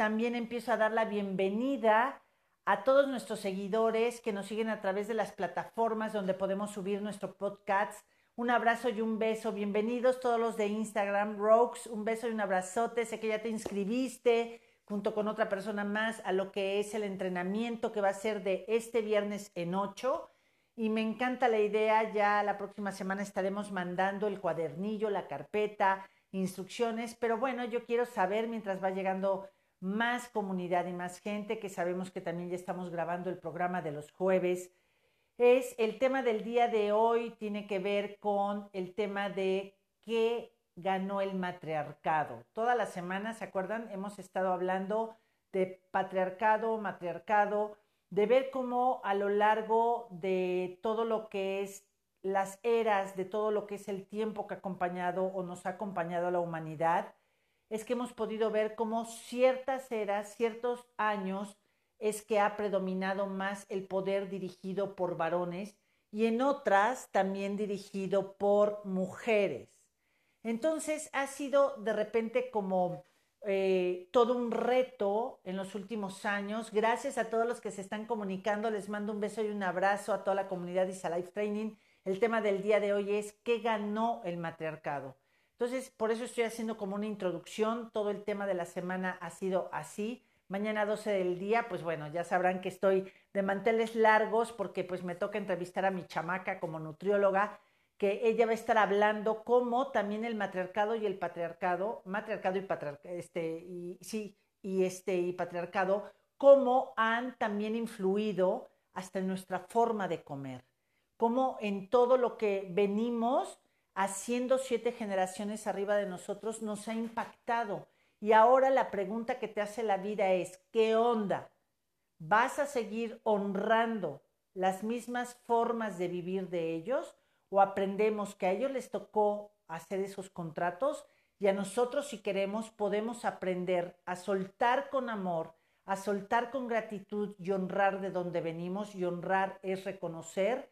también empiezo a dar la bienvenida a todos nuestros seguidores que nos siguen a través de las plataformas donde podemos subir nuestro podcast. Un abrazo y un beso. Bienvenidos todos los de Instagram, Rogues. Un beso y un abrazote. Sé que ya te inscribiste junto con otra persona más a lo que es el entrenamiento que va a ser de este viernes en 8. Y me encanta la idea. Ya la próxima semana estaremos mandando el cuadernillo, la carpeta, instrucciones. Pero bueno, yo quiero saber mientras va llegando más comunidad y más gente, que sabemos que también ya estamos grabando el programa de los jueves, es el tema del día de hoy, tiene que ver con el tema de qué ganó el matriarcado. Toda la semana, ¿se acuerdan? Hemos estado hablando de patriarcado, matriarcado, de ver cómo a lo largo de todo lo que es las eras, de todo lo que es el tiempo que ha acompañado o nos ha acompañado a la humanidad, es que hemos podido ver cómo ciertas eras, ciertos años, es que ha predominado más el poder dirigido por varones y en otras también dirigido por mujeres. Entonces ha sido de repente como eh, todo un reto en los últimos años. Gracias a todos los que se están comunicando. Les mando un beso y un abrazo a toda la comunidad de Isa Life Training. El tema del día de hoy es ¿qué ganó el matriarcado? Entonces, por eso estoy haciendo como una introducción. Todo el tema de la semana ha sido así. Mañana 12 del día, pues bueno, ya sabrán que estoy de manteles largos porque pues me toca entrevistar a mi chamaca como nutrióloga, que ella va a estar hablando cómo también el matriarcado y el patriarcado, matriarcado y patriarcado, este, y sí, y este, y patriarcado, cómo han también influido hasta en nuestra forma de comer, cómo en todo lo que venimos haciendo siete generaciones arriba de nosotros nos ha impactado. Y ahora la pregunta que te hace la vida es, ¿qué onda? ¿Vas a seguir honrando las mismas formas de vivir de ellos o aprendemos que a ellos les tocó hacer esos contratos y a nosotros si queremos podemos aprender a soltar con amor, a soltar con gratitud y honrar de donde venimos y honrar es reconocer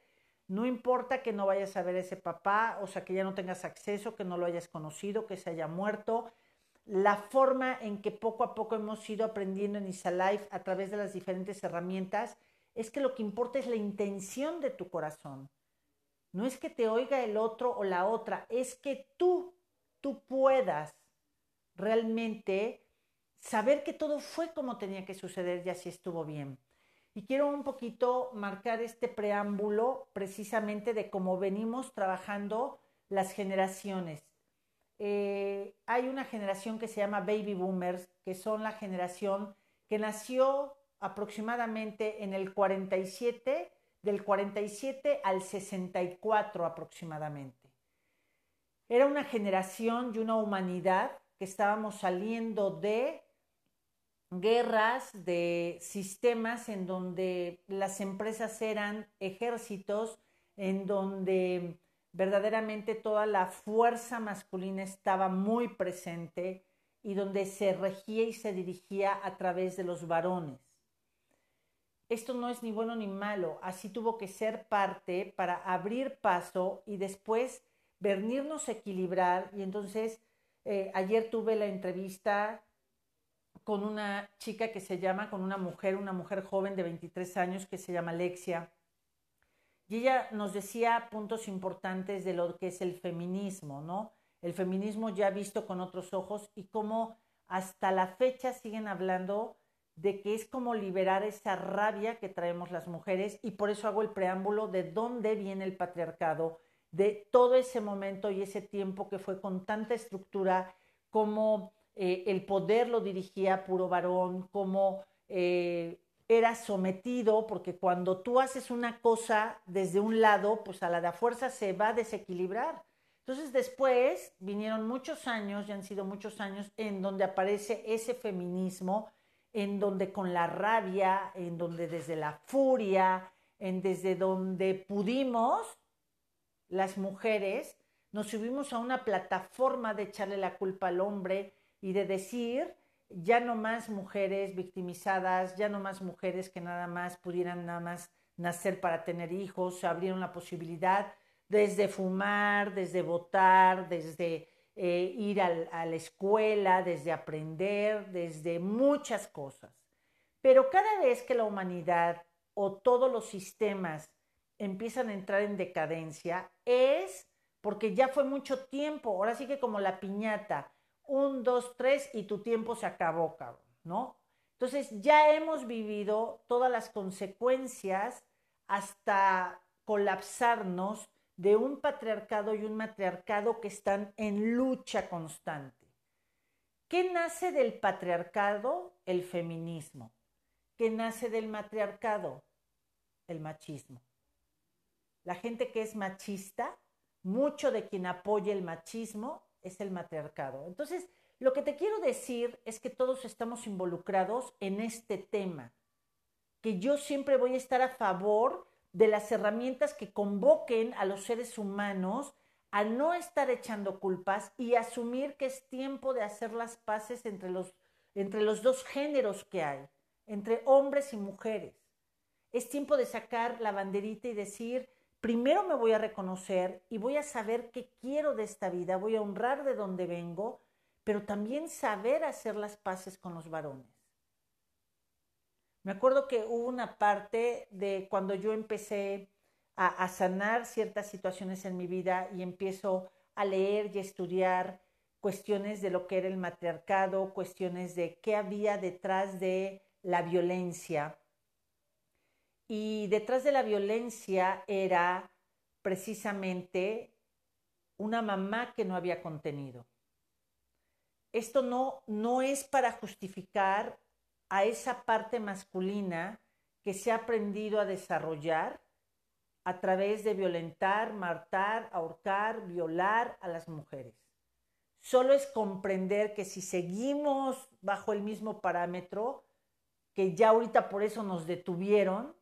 no importa que no vayas a ver a ese papá, o sea, que ya no tengas acceso, que no lo hayas conocido, que se haya muerto. La forma en que poco a poco hemos ido aprendiendo en Isalife a través de las diferentes herramientas es que lo que importa es la intención de tu corazón. No es que te oiga el otro o la otra, es que tú, tú puedas realmente saber que todo fue como tenía que suceder y así estuvo bien. Y quiero un poquito marcar este preámbulo precisamente de cómo venimos trabajando las generaciones. Eh, hay una generación que se llama baby boomers, que son la generación que nació aproximadamente en el 47, del 47 al 64 aproximadamente. Era una generación y una humanidad que estábamos saliendo de guerras, de sistemas en donde las empresas eran ejércitos, en donde verdaderamente toda la fuerza masculina estaba muy presente y donde se regía y se dirigía a través de los varones. Esto no es ni bueno ni malo, así tuvo que ser parte para abrir paso y después venirnos a equilibrar. Y entonces, eh, ayer tuve la entrevista con una chica que se llama, con una mujer, una mujer joven de 23 años que se llama Alexia. Y ella nos decía puntos importantes de lo que es el feminismo, ¿no? El feminismo ya visto con otros ojos y cómo hasta la fecha siguen hablando de que es como liberar esa rabia que traemos las mujeres y por eso hago el preámbulo de dónde viene el patriarcado, de todo ese momento y ese tiempo que fue con tanta estructura como eh, el poder lo dirigía puro varón, cómo eh, era sometido, porque cuando tú haces una cosa desde un lado, pues a la de fuerza se va a desequilibrar. Entonces después vinieron muchos años, ya han sido muchos años, en donde aparece ese feminismo, en donde con la rabia, en donde desde la furia, en desde donde pudimos, las mujeres, nos subimos a una plataforma de echarle la culpa al hombre, y de decir ya no más mujeres victimizadas, ya no más mujeres que nada más pudieran nada más nacer para tener hijos, se abrieron la posibilidad desde fumar, desde votar, desde eh, ir a la escuela, desde aprender, desde muchas cosas. Pero cada vez que la humanidad o todos los sistemas empiezan a entrar en decadencia, es porque ya fue mucho tiempo. Ahora sí que como la piñata, un, dos, tres y tu tiempo se acabó, cabrón, ¿no? Entonces ya hemos vivido todas las consecuencias hasta colapsarnos de un patriarcado y un matriarcado que están en lucha constante. ¿Qué nace del patriarcado? El feminismo. ¿Qué nace del matriarcado? El machismo. La gente que es machista, mucho de quien apoya el machismo es el matriarcado. Entonces, lo que te quiero decir es que todos estamos involucrados en este tema, que yo siempre voy a estar a favor de las herramientas que convoquen a los seres humanos a no estar echando culpas y asumir que es tiempo de hacer las paces entre los, entre los dos géneros que hay, entre hombres y mujeres. Es tiempo de sacar la banderita y decir, primero me voy a reconocer y voy a saber qué quiero de esta vida, voy a honrar de dónde vengo, pero también saber hacer las paces con los varones. Me acuerdo que hubo una parte de cuando yo empecé a, sanar ciertas situaciones en mi vida y empiezo a leer y estudiar cuestiones de lo que era el matriarcado, cuestiones de qué había detrás de la violencia. Y detrás de la violencia era precisamente una mamá que no había contenido esto no, no es para justificar a esa parte masculina que se ha aprendido a desarrollar a través de violentar, matar, ahorcar, violar a las mujeres. Solo es comprender que si seguimos bajo el mismo parámetro, que ya ahorita por eso nos detuvieron,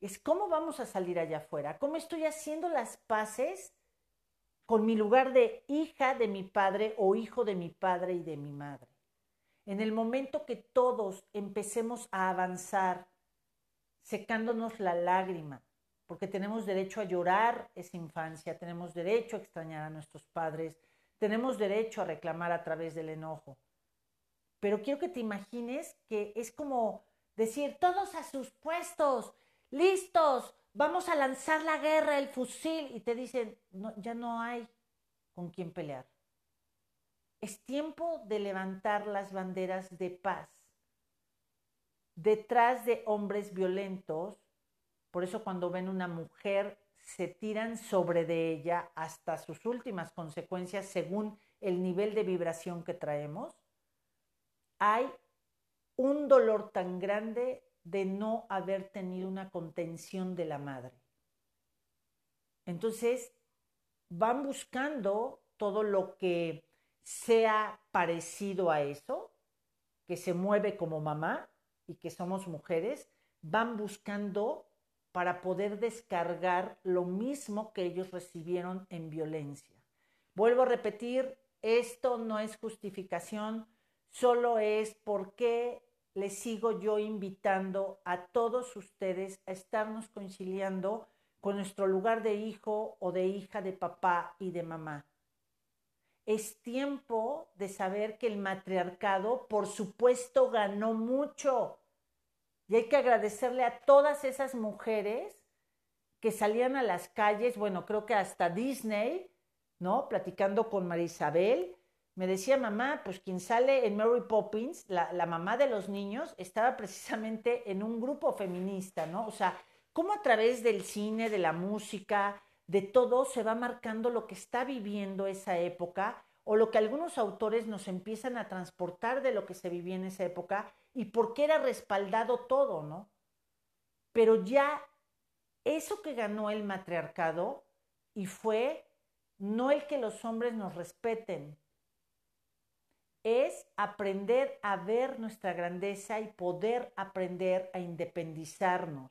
es cómo vamos a salir allá afuera, cómo estoy haciendo las paces con mi lugar de hija de mi padre o hijo de mi padre y de mi madre. En el momento que todos empecemos a avanzar, secándonos la lágrima, porque tenemos derecho a llorar esa infancia, tenemos derecho a extrañar a nuestros padres, tenemos derecho a reclamar a través del enojo. Pero quiero que te imagines que es como decir, todos a sus puestos, listos, vamos a lanzar la guerra, el fusil, y te dicen, ya no hay con quién pelear. Es tiempo de levantar las banderas de paz. Detrás de hombres violentos, por eso cuando ven una mujer se tiran sobre de ella hasta sus últimas consecuencias según el nivel de vibración que traemos, hay un dolor tan grande de no haber tenido una contención de la madre. Entonces, van buscando todo lo que sea parecido a eso, que se mueve como mamá y que somos mujeres, van buscando para poder descargar lo mismo que ellos recibieron en violencia. Vuelvo a repetir, esto no es justificación, solo es porque les sigo yo invitando a todos ustedes a estarnos conciliando con nuestro lugar de hijo o de hija de papá y de mamá. Es tiempo de saber que el matriarcado, por supuesto, ganó mucho. Y hay que agradecerle a todas esas mujeres que salían a las calles, bueno, creo que hasta Disney, ¿no? Platicando con Marisabel, me decía mamá, pues quien sale en Mary Poppins, la, la, mamá de los niños, estaba precisamente en un grupo feminista, ¿no? O sea, cómo a través del cine, de la música, de todo se va marcando lo que está viviendo esa época o lo que algunos autores nos empiezan a transportar de lo que se vivía en esa época y por qué era respaldado todo, ¿no? Pero ya eso que ganó el matriarcado y fue no el que los hombres nos respeten, es aprender a ver nuestra grandeza y poder aprender a independizarnos.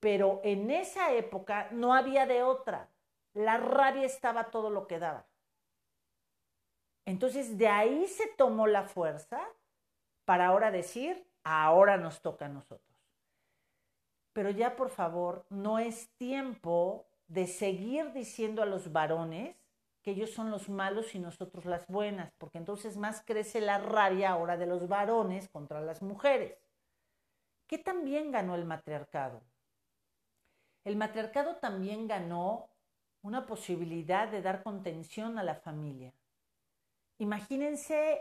Pero en esa época no había de otra. La rabia estaba todo lo que daba. Entonces de ahí se tomó la fuerza para ahora decir, ahora nos toca a nosotros. Pero ya por favor, no es tiempo de seguir diciendo a los varones que ellos son los malos y nosotros las buenas, porque entonces más crece la rabia ahora de los varones contra las mujeres. ¿Qué también ganó el matriarcado? El matriarcado también ganó una posibilidad de dar contención a la familia. Imagínense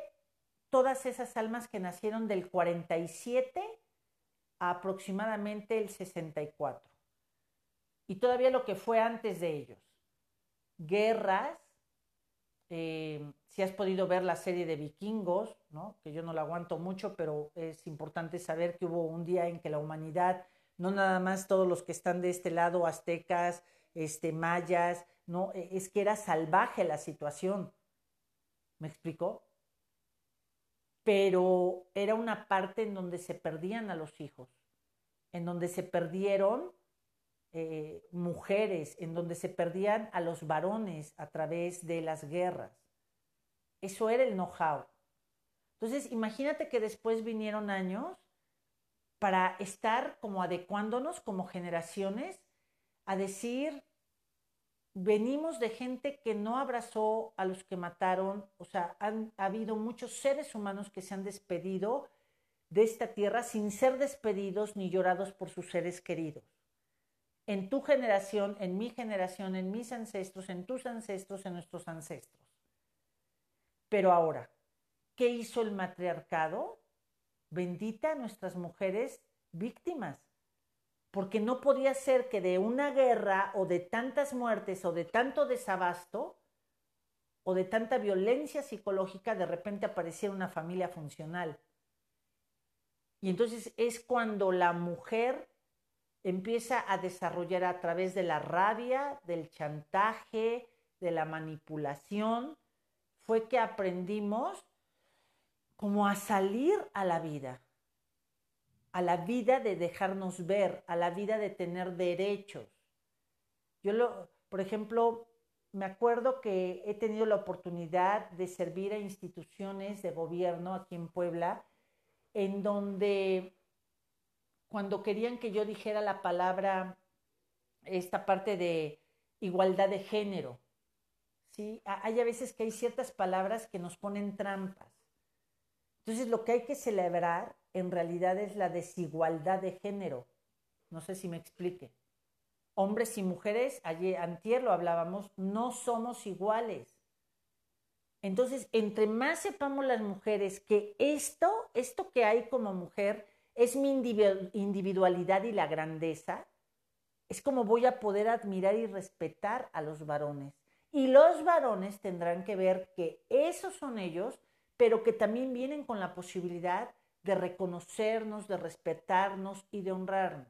todas esas almas que nacieron del 47 a aproximadamente el 64. Y todavía lo que fue antes de ellos. Guerras, eh, si has podido ver la serie de vikingos, ¿no? que yo no la aguanto mucho, pero es importante saber que hubo un día en que la humanidad, no nada más todos los que están de este lado, aztecas, este, mayas, no, e, es que era salvaje la situación. ¿Me explicó? Pero era una parte en donde se perdían a los hijos, en donde se perdieron eh, mujeres, en donde se perdían a los varones a través de las guerras. Eso era el know-how. Entonces, imagínate que después vinieron años para estar como adecuándonos como generaciones a decir, venimos de gente que no abrazó a los que mataron, o sea, han ha habido muchos seres humanos que se han despedido de esta tierra sin ser despedidos ni llorados por sus seres queridos. En tu generación, en mi generación, en mis ancestros, en tus ancestros, en nuestros ancestros. Pero ahora, ¿qué hizo el matriarcado? Bendita a nuestras mujeres víctimas porque no podía ser que de una guerra o de tantas muertes o de tanto desabasto o de tanta violencia psicológica de repente apareciera una familia funcional. Y entonces es cuando la mujer empieza a desarrollar a través de la rabia, del chantaje, de la manipulación, fue que aprendimos como a salir a la vida a la vida de dejarnos ver, a la vida de tener derechos. Yo, lo, por ejemplo, me acuerdo que he tenido la oportunidad de servir a instituciones de gobierno aquí en Puebla, en donde cuando querían que yo dijera la palabra, esta parte de igualdad de género, ¿sí? Hay a veces que hay ciertas palabras que nos ponen trampas. Entonces, lo que hay que celebrar en realidad es la desigualdad de género. No sé si me explique. Hombres y mujeres, ayer, antier lo hablábamos, no somos iguales. Entonces, entre más sepamos las mujeres que esto, esto que hay como mujer, es mi individualidad y la grandeza, es como voy a poder admirar y respetar a los varones. Y los varones tendrán que ver que esos son ellos, pero que también vienen con la posibilidad de reconocernos, de respetarnos y de honrarnos.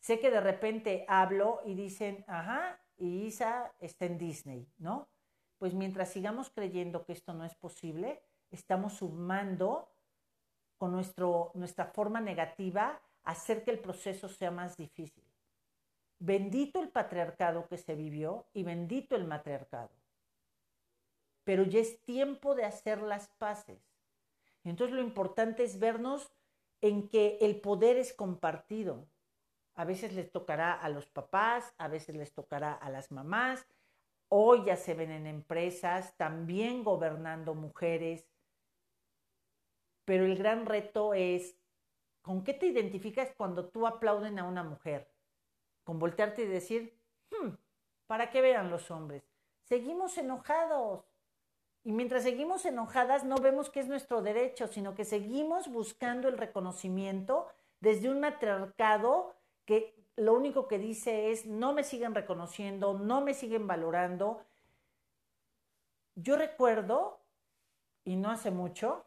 Sé que de repente hablo y dicen, ajá, y Isa está en Disney, ¿no? Pues mientras sigamos creyendo que esto no es posible, estamos sumando con nuestra forma negativa hacer que el proceso sea más difícil. Bendito el patriarcado que se vivió y bendito el matriarcado. Pero ya es tiempo de hacer las paces. Entonces lo importante es vernos en que el poder es compartido. A veces les tocará a los papás, a veces les tocará a las mamás. Hoy ya se ven en empresas, también gobernando mujeres. Pero el gran reto es, ¿con qué te identificas cuando tú aplauden a una mujer? Con voltearte y decir, hmm, para qué vean los hombres. Seguimos enojados. Y mientras seguimos enojadas, no vemos que es nuestro derecho, sino que seguimos buscando el reconocimiento desde un matriarcado que lo único que dice es, no me siguen reconociendo, no me siguen valorando. Yo recuerdo, y no hace mucho,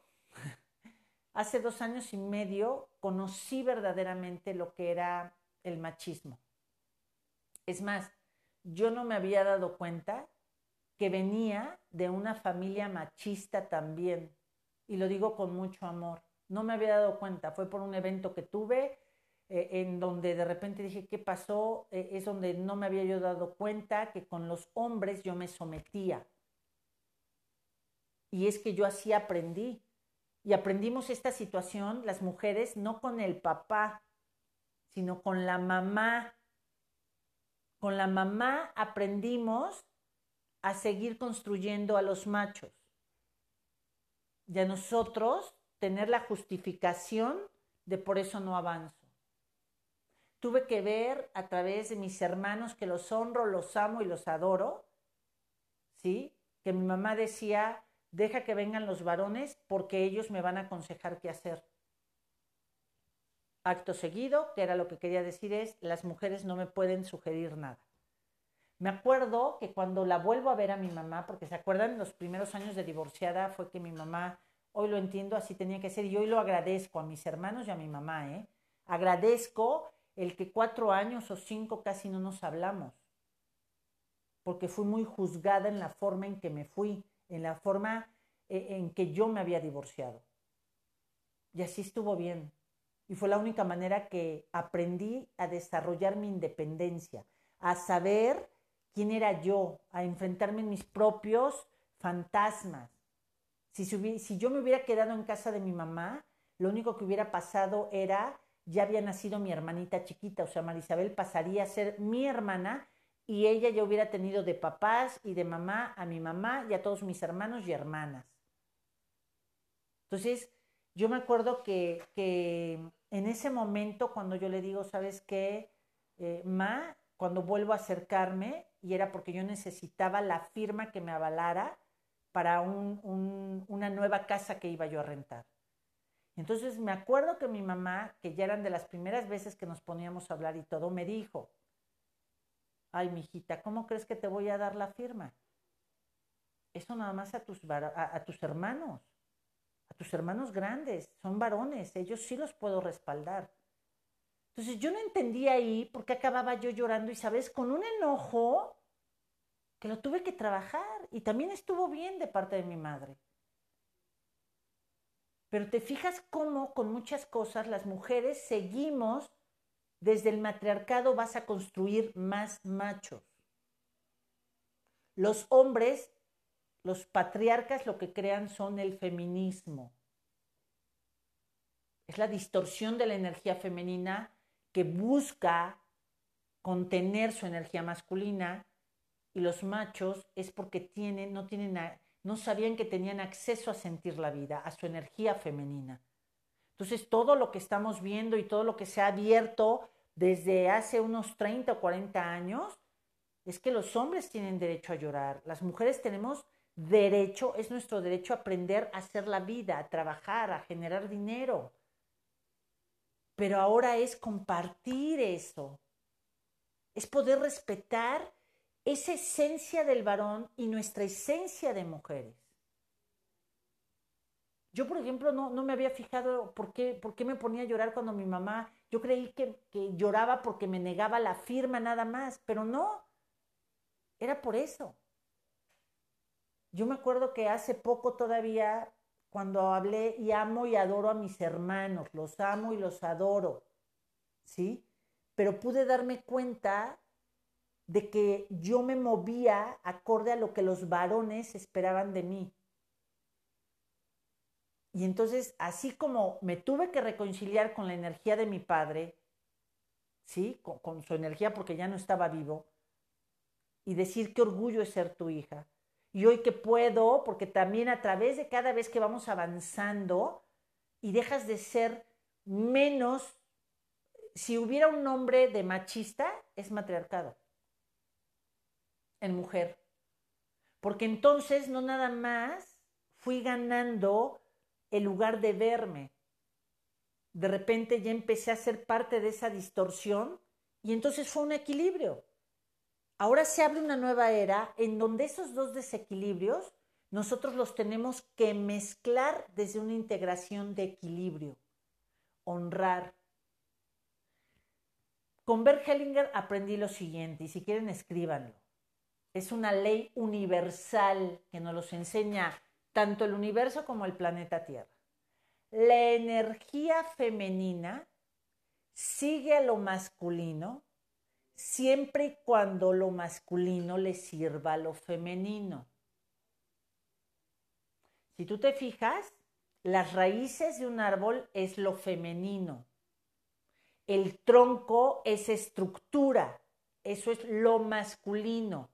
hace dos años y medio, conocí verdaderamente lo que era el machismo. Es más, yo no me había dado cuenta que venía de una familia machista también. Y lo digo con mucho amor. No me había dado cuenta, fue por un evento que tuve eh, en donde de repente dije, ¿qué pasó? Eh, es donde no me había yo dado cuenta que con los hombres yo me sometía. Y es que yo así aprendí. Y aprendimos esta situación, las mujeres, no con el papá, sino con la mamá. Con la mamá aprendimos a seguir construyendo a los machos y a nosotros tener la justificación de por eso no avanzo. Tuve que ver a través de mis hermanos que los honro, los amo y los adoro, ¿sí? Que mi mamá decía, deja que vengan los varones porque ellos me van a aconsejar qué hacer. Acto seguido, que era lo que quería decir es, las mujeres no me pueden sugerir nada. Me acuerdo que cuando la vuelvo a ver a mi mamá, porque se acuerdan, los primeros años de divorciada fue que mi mamá, hoy lo entiendo, así tenía que ser, y hoy lo agradezco a mis hermanos y a mi mamá, ¿eh? Agradezco el que cuatro años o cinco casi no nos hablamos, porque fui muy juzgada en la forma en que me fui, en la forma eh, en que yo me había divorciado. Y así estuvo bien. Y fue la única manera que aprendí a desarrollar mi independencia, a saber quién era yo, a enfrentarme en mis propios fantasmas. Si, si, yo me hubiera quedado en casa de mi mamá, lo único que hubiera pasado era, ya había nacido mi hermanita chiquita, o sea, Marisabel pasaría a ser mi hermana y ella ya hubiera tenido de papás y de mamá a mi mamá y a todos mis hermanos y hermanas. Entonces, yo me acuerdo que, en ese momento, cuando yo le digo, ¿sabes qué? Eh, ma, cuando vuelvo a acercarme, y era porque yo necesitaba la firma que me avalara para una nueva casa que iba yo a rentar. Entonces me acuerdo que mi mamá, que ya eran de las primeras veces que nos poníamos a hablar y todo, me dijo, ay, mijita, ¿cómo crees que te voy a dar la firma? Eso nada más a tus, a tus hermanos a tus hermanos grandes, son varones, ellos sí los puedo respaldar. Entonces yo no entendía ahí por qué acababa yo llorando y, ¿sabes? Con un enojo que lo tuve que trabajar y también estuvo bien de parte de mi madre. Pero te fijas cómo con muchas cosas las mujeres seguimos, desde el matriarcado vas a construir más machos. Los hombres los patriarcas lo que crean son el feminismo. Es la distorsión de la energía femenina que busca contener su energía masculina y los machos es porque tienen, no tienen, no sabían que tenían acceso a sentir la vida, a su energía femenina. Entonces todo lo que estamos viendo y todo lo que se ha abierto desde hace unos 30 o 40 años es que los hombres tienen derecho a llorar, las mujeres tenemos derecho, es nuestro derecho a aprender a hacer la vida, a trabajar, a generar dinero. Pero ahora es compartir eso. Es poder respetar esa esencia del varón y nuestra esencia de mujeres. Yo, por ejemplo, no, me había fijado por qué, por qué me ponía a llorar cuando mi mamá, yo creí que, que lloraba porque me negaba la firma nada más, pero no, era por eso. Yo me acuerdo que hace poco todavía, cuando hablé y amo y adoro a mis hermanos, los amo y los adoro, ¿sí? Pero pude darme cuenta de que yo me movía acorde a lo que los varones esperaban de mí. Y entonces, así como me tuve que reconciliar con la energía de mi padre, ¿sí? Con, su energía porque ya no estaba vivo, y decir qué orgullo es ser tu hija, y hoy que puedo, porque también a través de cada vez que vamos avanzando y dejas de ser menos, si hubiera un nombre de machista, es matriarcado en mujer. Porque entonces no nada más fui ganando el lugar de verme. De repente ya empecé a ser parte de esa distorsión y entonces fue un equilibrio. Ahora se abre una nueva era en donde esos dos desequilibrios nosotros los tenemos que mezclar desde una integración de equilibrio, honrar. Con Bert Hellinger aprendí lo siguiente, y si quieren escríbanlo. Es una ley universal que nos los enseña tanto el universo como el planeta Tierra. La energía femenina sigue a lo masculino siempre y cuando lo masculino le sirva a lo femenino. Si tú te fijas, las raíces de un árbol es lo femenino. El tronco es estructura, eso es lo masculino.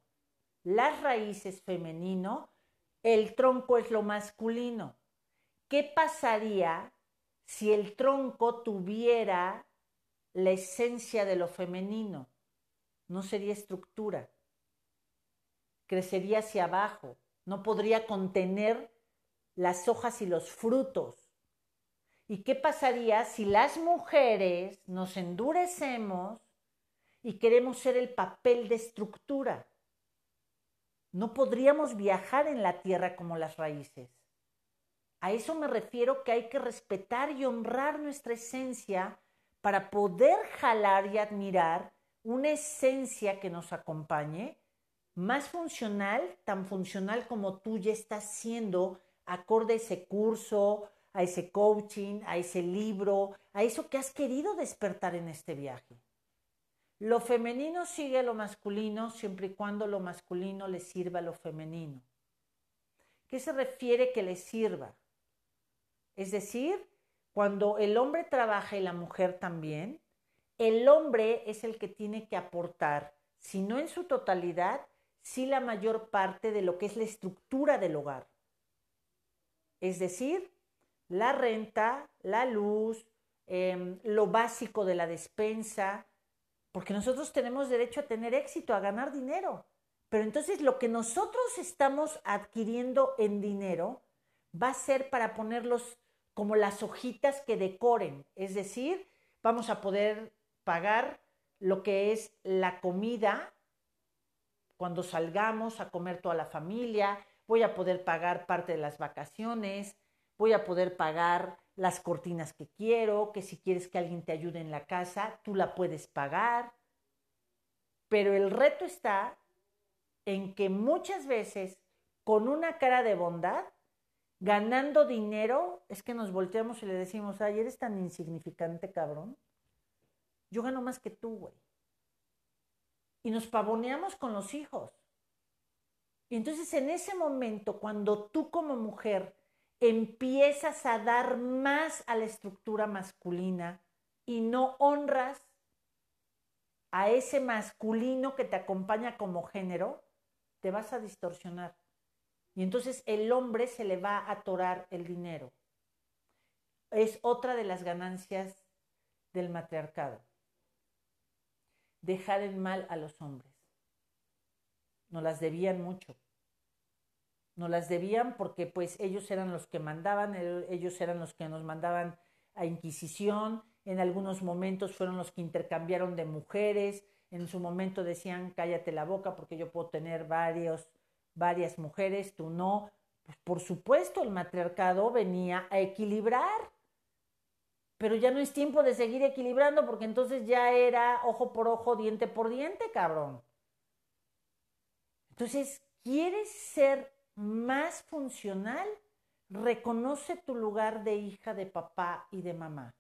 las raíces femenino, el tronco es lo masculino. ¿Qué pasaría si el tronco tuviera la esencia de lo femenino? No sería estructura, crecería hacia abajo, no podría contener las hojas y los frutos. ¿Y qué pasaría si las mujeres nos endurecemos y queremos ser el papel de estructura? No podríamos viajar en la tierra como las raíces. A eso me refiero que hay que respetar y honrar nuestra esencia para poder jalar y admirar una esencia que nos acompañe más funcional, tan funcional como tú ya estás siendo acorde a ese curso, a ese coaching, a ese libro, a eso que has querido despertar en este viaje. Lo femenino sigue a lo masculino siempre y cuando lo masculino le sirva a lo femenino. ¿Qué se refiere que le sirva? Es decir, cuando el hombre trabaja y la mujer también, el hombre es el que tiene que aportar, si no en su totalidad, sí la mayor parte de lo que es la estructura del hogar. Es decir, la renta, la luz, em, lo básico de la despensa, porque nosotros tenemos derecho a tener éxito, a ganar dinero. Pero entonces lo que nosotros estamos adquiriendo en dinero va a ser para ponerlos como las hojitas que decoren. Es decir, vamos a poder pagar lo que es la comida cuando salgamos a comer toda la familia, voy a poder pagar parte de las vacaciones, voy a poder pagar las cortinas que quiero, que si quieres que alguien te ayude en la casa, tú la puedes pagar. Pero el reto está en que muchas veces con una cara de bondad, ganando dinero, es que nos volteamos y le decimos, ay, eres tan insignificante, cabrón. Yo gano más que tú, güey. Y nos pavoneamos con los hijos. Y entonces en ese momento, cuando tú como mujer empiezas a dar más a la estructura masculina y no honras a ese masculino que te acompaña como género, te vas a distorsionar. Y entonces el hombre se le va a atorar el dinero. Es otra de las ganancias del matriarcado. Dejar en mal a los hombres. Nos las debían mucho nos las debían porque pues ellos eran los que mandaban, ellos eran los que nos mandaban a Inquisición, en algunos momentos fueron los que intercambiaron de mujeres, en su momento decían cállate la boca porque yo puedo tener varios, varias mujeres, tú no. Pues por supuesto el matriarcado venía a equilibrar, pero ya no es tiempo de seguir equilibrando porque entonces ya era ojo por ojo, diente por diente, cabrón. Entonces, ¿quieres ser más funcional, reconoce tu lugar de hija de papá y de mamá.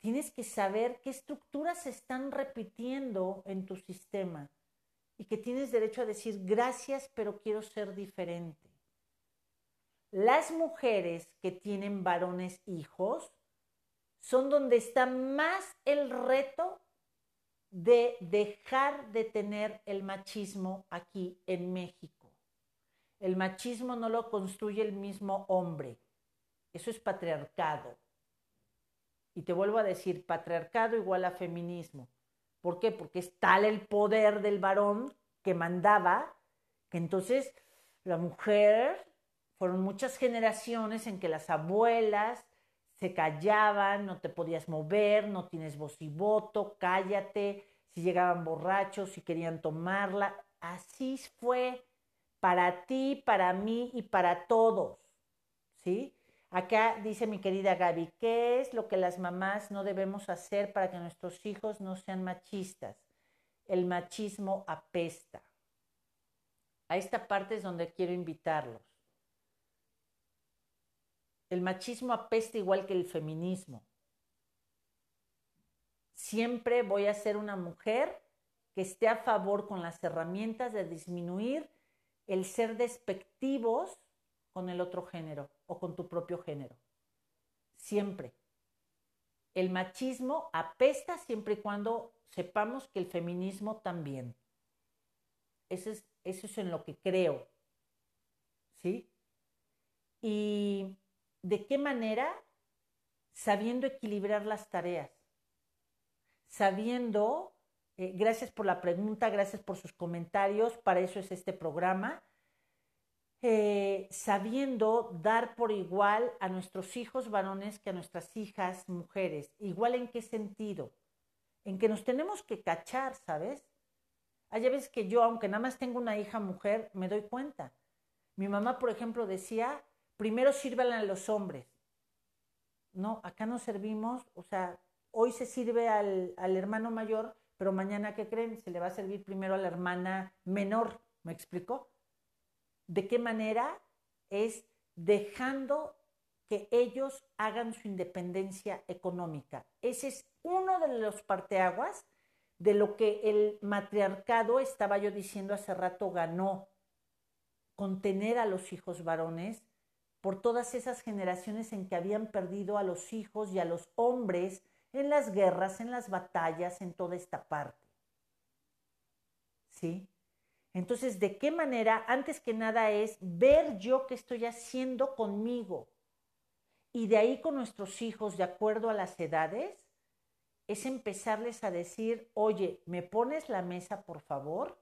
Tienes que saber qué estructuras se están repitiendo en tu sistema y que tienes derecho a decir gracias, pero quiero ser diferente. Las mujeres que tienen varones hijos son donde está más el reto de dejar de tener el machismo aquí en México. El machismo no lo construye el mismo hombre. Eso es patriarcado. Y te vuelvo a decir, patriarcado igual a feminismo. ¿Por qué? Porque es tal el poder del varón que mandaba, que entonces la mujer, fueron muchas generaciones en que las abuelas se callaban, no te podías mover, no tienes voz y voto, cállate, si llegaban borrachos, si querían tomarla. Así fue para ti, para mí y para todos. ¿Sí? Acá dice mi querida Gaby, ¿qué es lo que las mamás no debemos hacer para que nuestros hijos no sean machistas? El machismo apesta. A esta parte es donde quiero invitarlos. El machismo apesta igual que el feminismo. Siempre voy a ser una mujer que esté a favor con las herramientas de disminuir el ser despectivos con el otro género o con tu propio género. Siempre. El machismo apesta siempre y cuando sepamos que el feminismo también. eso es, eso es en lo que creo. ¿Sí? ¿Y de qué manera? Sabiendo equilibrar las tareas, sabiendo, eh, gracias por la pregunta, gracias por sus comentarios, para eso es este programa, eh, sabiendo dar por igual a nuestros hijos varones que a nuestras hijas mujeres. ¿Igual en qué sentido? En que nos tenemos que cachar, ¿sabes? Hay veces que yo, aunque nada más tengo una hija mujer, me doy cuenta. Mi mamá, por ejemplo, decía, primero sírvanle a los hombres. No, acá no servimos, o sea, hoy se sirve al, al hermano mayor, pero mañana, ¿qué creen? Se le va a servir primero a la hermana menor. ¿Me explicó? ¿De qué manera? Es dejando que ellos hagan su independencia económica. Ese es uno de los parteaguas de lo que el matriarcado, estaba yo diciendo hace rato, ganó, contener a los hijos varones por todas esas generaciones en que habían perdido a los hijos y a los hombres en las guerras, en las batallas, en toda esta parte. ¿Sí? Entonces, ¿de qué manera? Antes que nada es ver yo qué estoy haciendo conmigo. Y de ahí con nuestros hijos, de acuerdo a las edades, es empezarles a decir, oye, ¿me pones la mesa, por favor?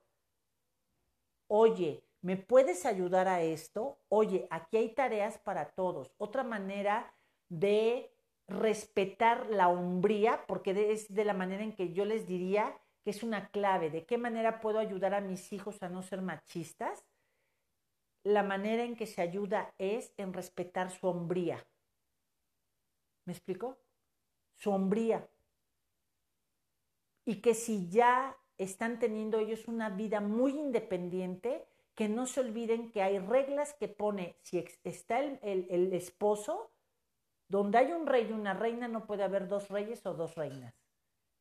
Oye, ¿me puedes ayudar a esto? Oye, aquí hay tareas para todos. Otra manera de respetar la hombría, porque es de la manera en que yo les diría que es una clave, de qué manera puedo ayudar a mis hijos a no ser machistas. La manera en que se ayuda es en respetar su hombría. ¿Me explico? Su hombría. Y que si ya están teniendo ellos una vida muy independiente, que no se olviden que hay reglas que pone, si está el, el esposo, donde hay un rey y una reina no puede haber dos reyes o dos reinas.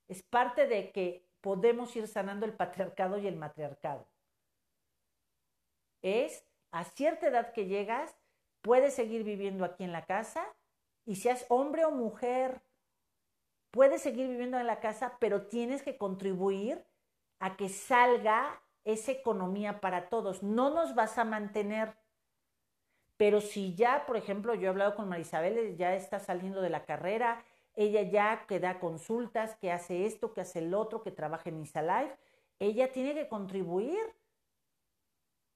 Es parte de que podemos ir sanando el patriarcado y el matriarcado. Es a cierta edad que llegas, puedes seguir viviendo aquí en la casa y seas hombre o mujer, puedes seguir viviendo en la casa, pero tienes que contribuir a que salga esa economía para todos. No nos vas a mantener. Pero si ya, por ejemplo, yo he hablado con Marisabel, ya está saliendo de la carrera, ella ya que da consultas, que hace esto, que hace el otro, que trabaja en Isalife, ella tiene que contribuir.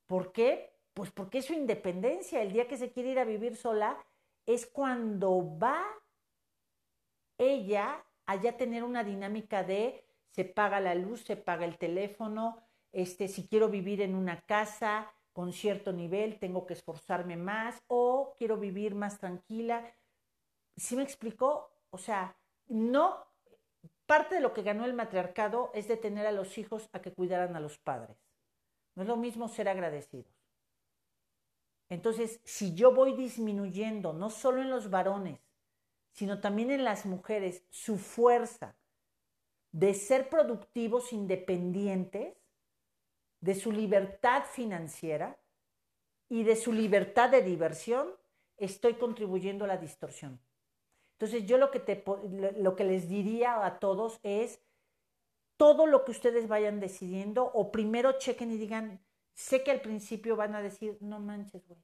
¿Por qué? Pues porque es su independencia. El día que se quiere ir a vivir sola es cuando va ella a ya tener una dinámica de se paga la luz, se paga el teléfono, este, si quiero vivir en una casa con cierto nivel, tengo que esforzarme más o quiero vivir más tranquila. ¿Sí me explicó? O sea, no, parte de lo que ganó el matriarcado es detener a los hijos a que cuidaran a los padres. No es lo mismo ser agradecidos. Entonces, si yo voy disminuyendo, no solo en los varones, sino también en las mujeres, su fuerza de ser productivos independientes, de su libertad financiera y de su libertad de diversión, estoy contribuyendo a la distorsión. Entonces yo lo que, te, lo que les diría a todos es, todo lo que ustedes vayan decidiendo, o primero chequen y digan, sé que al principio van a decir, no manches, güey,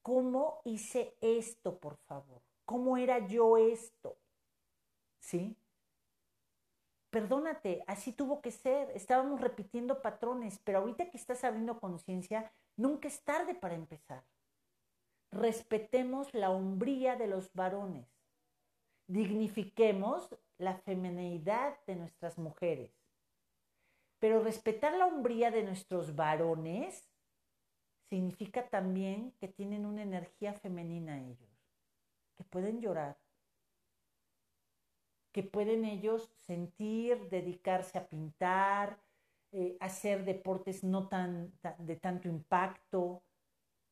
¿cómo hice esto, por favor? ¿Cómo era yo esto? ¿Sí? Perdónate, así tuvo que ser, estábamos repitiendo patrones, pero ahorita que estás abriendo conciencia, nunca es tarde para empezar. Respetemos la hombría de los varones dignifiquemos la feminidad de nuestras mujeres. Pero respetar la hombría de nuestros varones significa también que tienen una energía femenina ellos, que pueden llorar, que pueden ellos sentir, dedicarse a pintar, eh, hacer deportes no tan, de tanto impacto.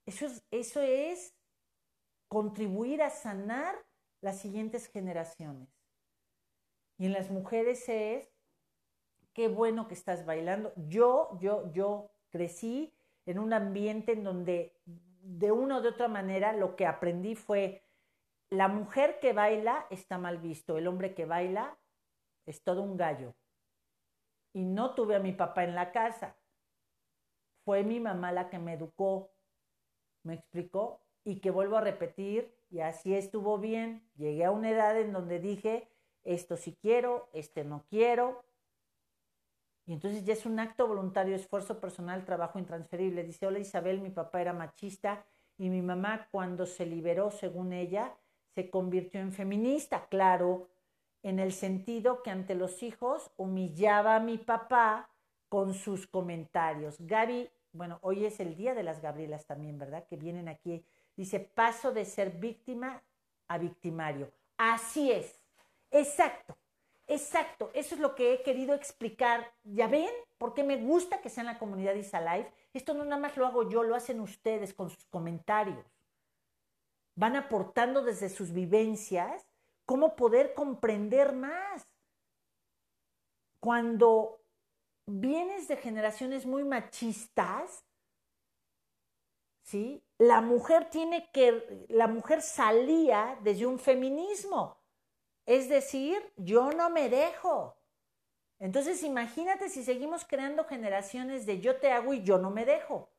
Eso es, eso es contribuir a sanar las siguientes generaciones. Y en las mujeres es, qué bueno que estás bailando. Yo, yo, yo crecí en un ambiente en donde de una o de otra manera lo que aprendí fue, la mujer que baila está mal visto, el hombre que baila es todo un gallo. Y no tuve a mi papá en la casa. fue mi mamá la que me educó. ¿Me explicó? Y que vuelvo a repetir, y así estuvo bien. Llegué a una edad en donde dije, esto sí quiero, este no quiero. Y entonces ya es un acto voluntario, esfuerzo personal, trabajo intransferible. Dice, hola Isabel, mi papá era machista y mi mamá cuando se liberó, según ella, se convirtió en feminista, claro, en el sentido que ante los hijos humillaba a mi papá con sus comentarios. Gaby, bueno, hoy es el día de las Gabrielas también, ¿verdad? Que vienen aquí. Dice, paso de ser víctima a victimario. Así es, exacto, exacto. Eso es lo que he querido explicar. ¿Ya ven? ¿Por qué me gusta que sea en la comunidad Isalife? Esto no nada más lo hago yo, lo hacen ustedes con sus comentarios. Van aportando desde sus vivencias cómo poder comprender más. Cuando vienes de generaciones muy machistas, ¿sí? La mujer tiene que, la mujer salía desde un feminismo. Es decir, yo no me dejo. Entonces imagínate si seguimos creando generaciones de yo te hago y yo no me dejo.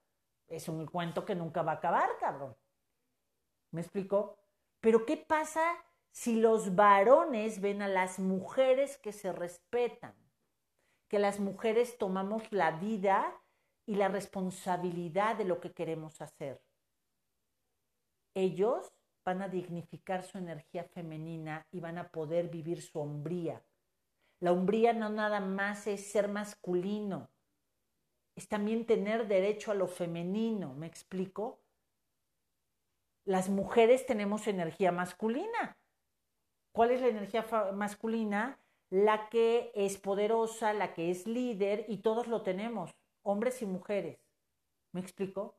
Es un cuento que nunca va a acabar, cabrón. ¿Me explico? Pero ¿qué pasa si los varones ven a las mujeres que se respetan? Que las mujeres tomamos la vida y la responsabilidad de lo que queremos hacer. Ellos van a dignificar su energía femenina y van a poder vivir su hombría la hombría no nada más es ser masculino, es también tener derecho a lo femenino, ¿me explico? Las mujeres tenemos energía masculina. ¿Cuál es la energía masculina? La que es poderosa, la que es líder y todos lo tenemos, hombres y mujeres. ¿Me explico?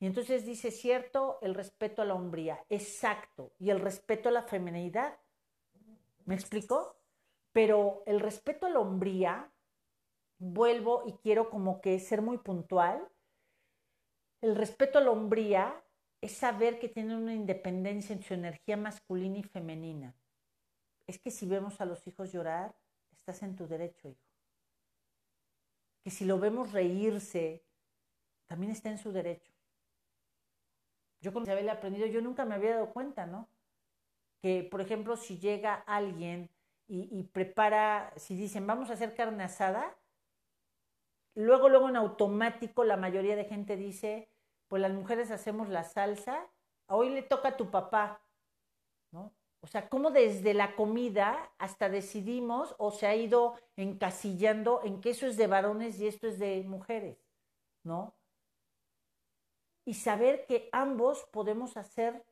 Y entonces dice, cierto, el respeto a la hombría, exacto, y el respeto a la feminidad. ¿Me explico? Pero el respeto a la hombría, vuelvo y quiero como que ser muy puntual, el respeto a la hombría es saber que tienen una independencia en su energía masculina y femenina. Es que si vemos a los hijos llorar, estás en tu derecho, hijo. Que si lo vemos reírse, también está en su derecho. Yo con Isabel he aprendido, yo nunca me había dado cuenta, ¿no? Que, por ejemplo, si llega alguien y, prepara, si dicen vamos a hacer carne asada, luego, luego en automático la mayoría de gente dice, pues las mujeres hacemos la salsa, hoy le toca a tu papá, ¿no? O sea, cómo desde la comida hasta decidimos o se ha ido encasillando en que eso es de varones y esto es de mujeres, ¿no? Y saber que ambos podemos hacer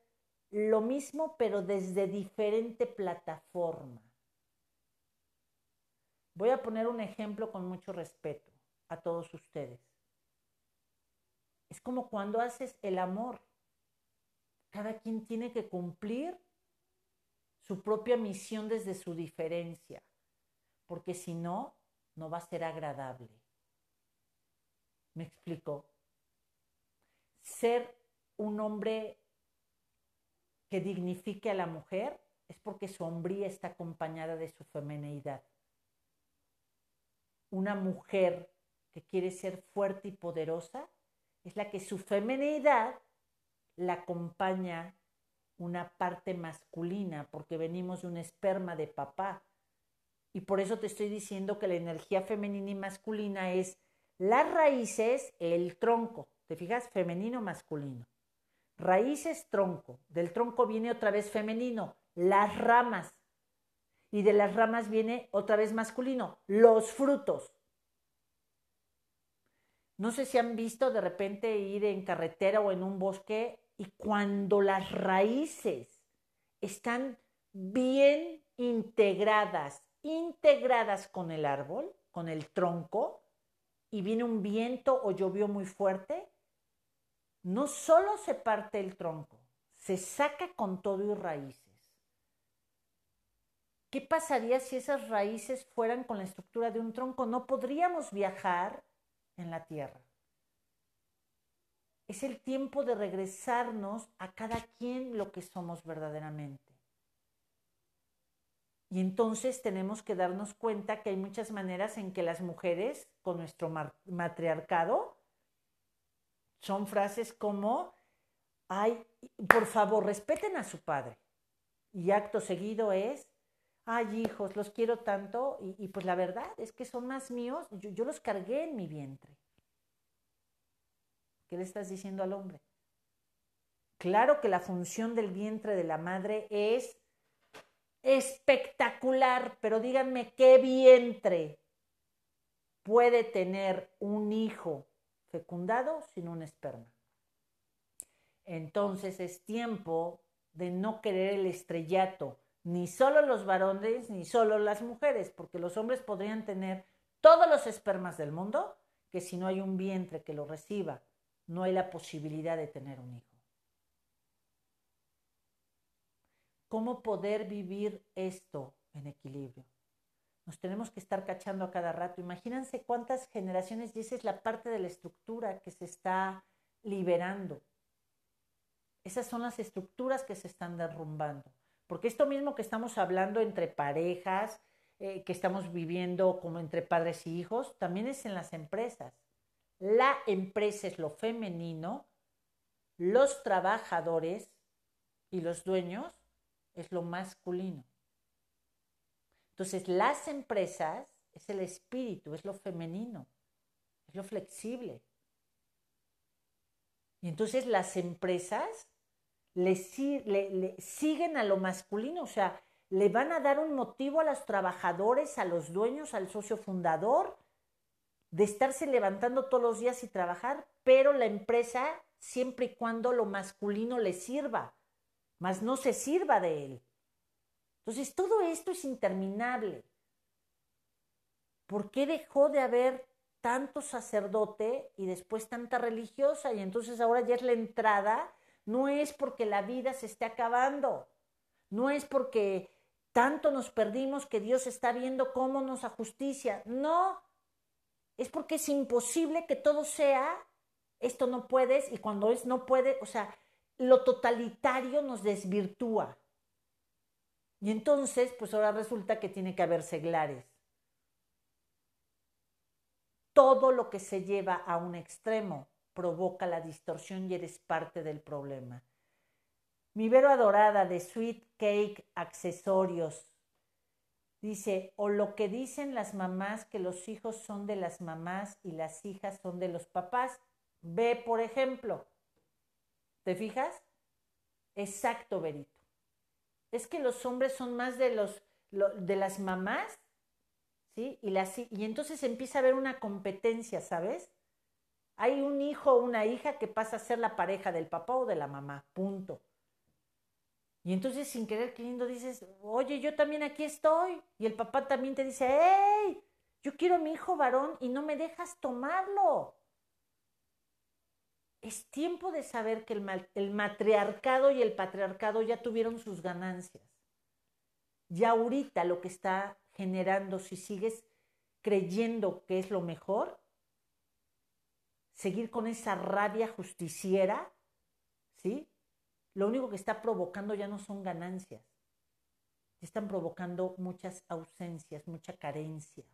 lo mismo, pero desde diferente plataforma. Voy a poner un ejemplo con mucho respeto a todos ustedes. Es como cuando haces el amor. Cada quien tiene que cumplir su propia misión desde su diferencia, porque si no, no va a ser agradable. ¿Me explico? Ser un hombre que dignifique a la mujer es porque su hombría está acompañada de su femineidad una mujer que quiere ser fuerte y poderosa es la que su feminidad la acompaña una parte masculina, porque venimos de un esperma de papá. Y por eso te estoy diciendo que la energía femenina y masculina es las raíces, el tronco. ¿Te fijas? Femenino, masculino. Raíces, tronco. Del tronco viene otra vez femenino, las ramas y de las ramas viene otra vez masculino, los frutos. No sé si han visto de repente ir en carretera o en un bosque y cuando las raíces están bien integradas, integradas con el árbol, con el tronco, y viene un viento o llovió muy fuerte, no solo se parte el tronco, se saca con todo y raíces. ¿Qué pasaría si esas raíces fueran con la estructura de un tronco? No podríamos viajar en la tierra. Es el tiempo de regresarnos a cada quien lo que somos verdaderamente. Y entonces tenemos que darnos cuenta que hay muchas maneras en que las mujeres, con nuestro matriarcado, son frases como, ay, por favor, respeten a su padre. Y acto seguido es, ay hijos, los quiero tanto y, pues la verdad es que son más míos, yo, yo los cargué en mi vientre. ¿Qué le estás diciendo al hombre? Claro que la función del vientre de la madre es espectacular, pero díganme qué vientre puede tener un hijo fecundado sin un esperma. Entonces es tiempo de no querer el estrellato, ni solo los varones, ni solo las mujeres, porque los hombres podrían tener todos los espermas del mundo, que si no hay un vientre que lo reciba, no hay la posibilidad de tener un hijo. ¿Cómo poder vivir esto en equilibrio? Nos tenemos que estar cachando a cada rato. Imagínense cuántas generaciones, y esa es la parte de la estructura que se está liberando. Esas son las estructuras que se están derrumbando. Porque esto mismo que estamos hablando entre parejas, eh, que estamos viviendo como entre padres y hijos, también es en las empresas. La empresa es lo femenino, los trabajadores y los dueños es lo masculino. Entonces, las empresas es el espíritu, es lo femenino, es lo flexible. Y entonces las empresas le, siguen a lo masculino, o sea, le van a dar un motivo a los trabajadores, a los dueños, al socio fundador, de estarse levantando todos los días y trabajar, pero la empresa siempre y cuando lo masculino le sirva, más no se sirva de él. Entonces, todo esto es interminable. ¿Por qué dejó de haber tanto sacerdote y después tanta religiosa? Y entonces ahora ya es la entrada no es porque la vida se esté acabando, no es porque tanto nos perdimos que Dios está viendo cómo nos ajusticia, no, es porque es imposible que todo sea, esto no puedes y cuando es no puede, o sea, lo totalitario nos desvirtúa. Y entonces, pues ahora resulta que tiene que haber seglares. Todo lo que se lleva a un extremo provoca la distorsión y eres parte del problema. Mi Vero Adorada de Sweet Cake Accesorios dice, o lo que dicen las mamás que los hijos son de las mamás y las hijas son de los papás. Ve, por ejemplo, ¿te fijas? Exacto, Verito. Es que los hombres son más de los de las mamás, ¿sí? Y, las, y entonces empieza a haber una competencia, ¿sabes? Hay un hijo o una hija que pasa a ser la pareja del papá o de la mamá, punto. Y entonces sin querer queriendo dices, oye, yo también aquí estoy. Y el papá también te dice, hey, yo quiero a mi hijo varón y no me dejas tomarlo. Es tiempo de saber que el, el matriarcado y el patriarcado ya tuvieron sus ganancias. Ya ahorita lo que está generando, si sigues creyendo que es lo mejor, seguir con esa rabia justiciera, ¿sí? Lo único que está provocando ya no son ganancias, están provocando muchas ausencias, mucha carencia.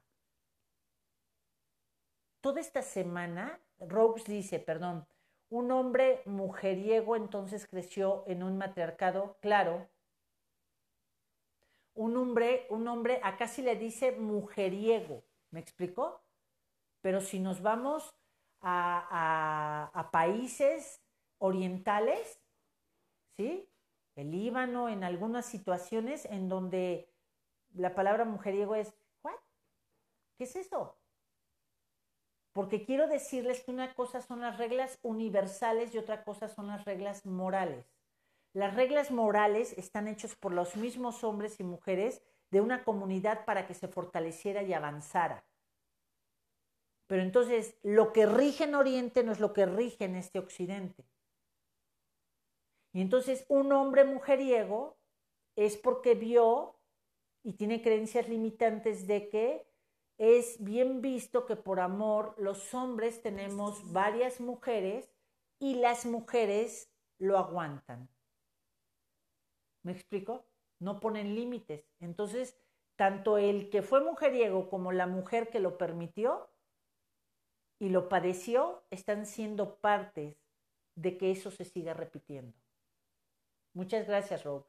Toda esta semana, Rose dice, perdón, un hombre mujeriego entonces creció en un matriarcado, claro. Un hombre, un hombre, acá sí le dice mujeriego, ¿me explicó? Pero si nos vamos a, países orientales, ¿sí? El Líbano, en algunas situaciones en donde la palabra mujeriego es, ¿what? ¿Qué es eso? Porque quiero decirles que una cosa son las reglas universales y otra cosa son las reglas morales. Las reglas morales están hechas por los mismos hombres y mujeres de una comunidad para que se fortaleciera y avanzara. Pero entonces lo que rige en Oriente no es lo que rige en este Occidente. Y entonces un hombre mujeriego es porque vio y tiene creencias limitantes de que es bien visto que por amor los hombres tenemos varias mujeres y las mujeres lo aguantan. ¿Me explico? No ponen límites. Entonces, tanto el que fue mujeriego como la mujer que lo permitió y lo padeció están siendo partes de que eso se siga repitiendo. Muchas gracias, Robes.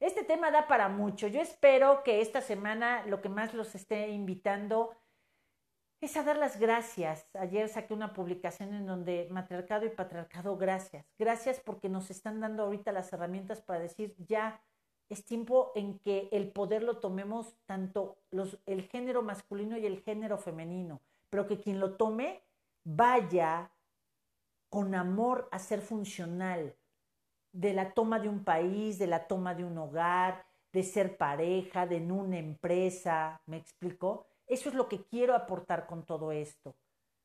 Este tema da para mucho. Yo espero que esta semana lo que más los esté invitando es a dar las gracias. Ayer saqué una publicación en donde matriarcado y patriarcado, gracias. Gracias porque nos están dando ahorita las herramientas para decir ya es tiempo en que el poder lo tomemos tanto los, el género masculino y el género femenino, pero que quien lo tome vaya con amor a ser funcional de la toma de un país, de la toma de un hogar, de ser pareja, de en una empresa, ¿me explico? Eso es lo que quiero aportar con todo esto.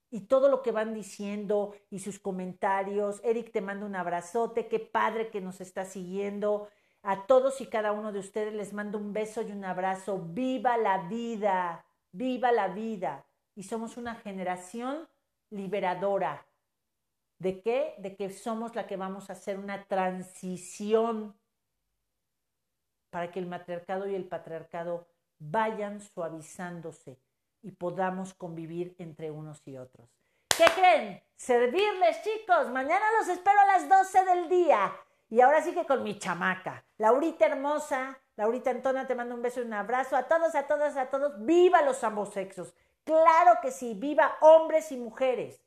Y todo lo que van diciendo y sus comentarios. Eric, te mando un abrazote, qué padre que nos está siguiendo. A todos y cada uno de ustedes les mando un beso y un abrazo. Viva la vida, viva la vida. Y somos una generación liberadora. ¿De qué? De que somos la que vamos a hacer una transición para que el matriarcado y el patriarcado vayan suavizándose y podamos convivir entre unos y otros. ¿Qué creen? Servirles, chicos. Mañana los espero a las 12 del día. Y ahora sí que con mi chamaca. Laurita hermosa, Laurita Antona, te mando un beso y un abrazo. A todos, a todas, a todos. ¡Viva los ambos sexos! Claro que sí, viva hombres y mujeres.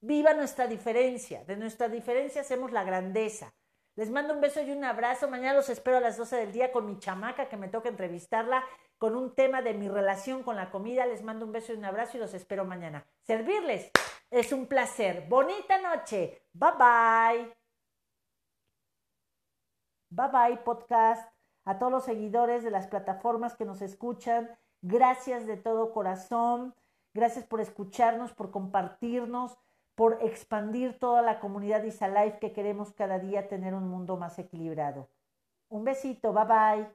Viva nuestra diferencia. De nuestra diferencia hacemos la grandeza. Les mando un beso y un abrazo. Mañana los espero a las 12 del día con mi chamaca que me toca entrevistarla con un tema de mi relación con la comida. Les mando un beso y un abrazo y los espero mañana. Servirles es un placer. Bonita noche. Bye bye. Bye bye podcast. A todos los seguidores de las plataformas que nos escuchan. Gracias de todo corazón. Gracias por escucharnos, por compartirnos por expandir toda la comunidad Isalife que queremos cada día tener un mundo más equilibrado. Un besito, bye bye.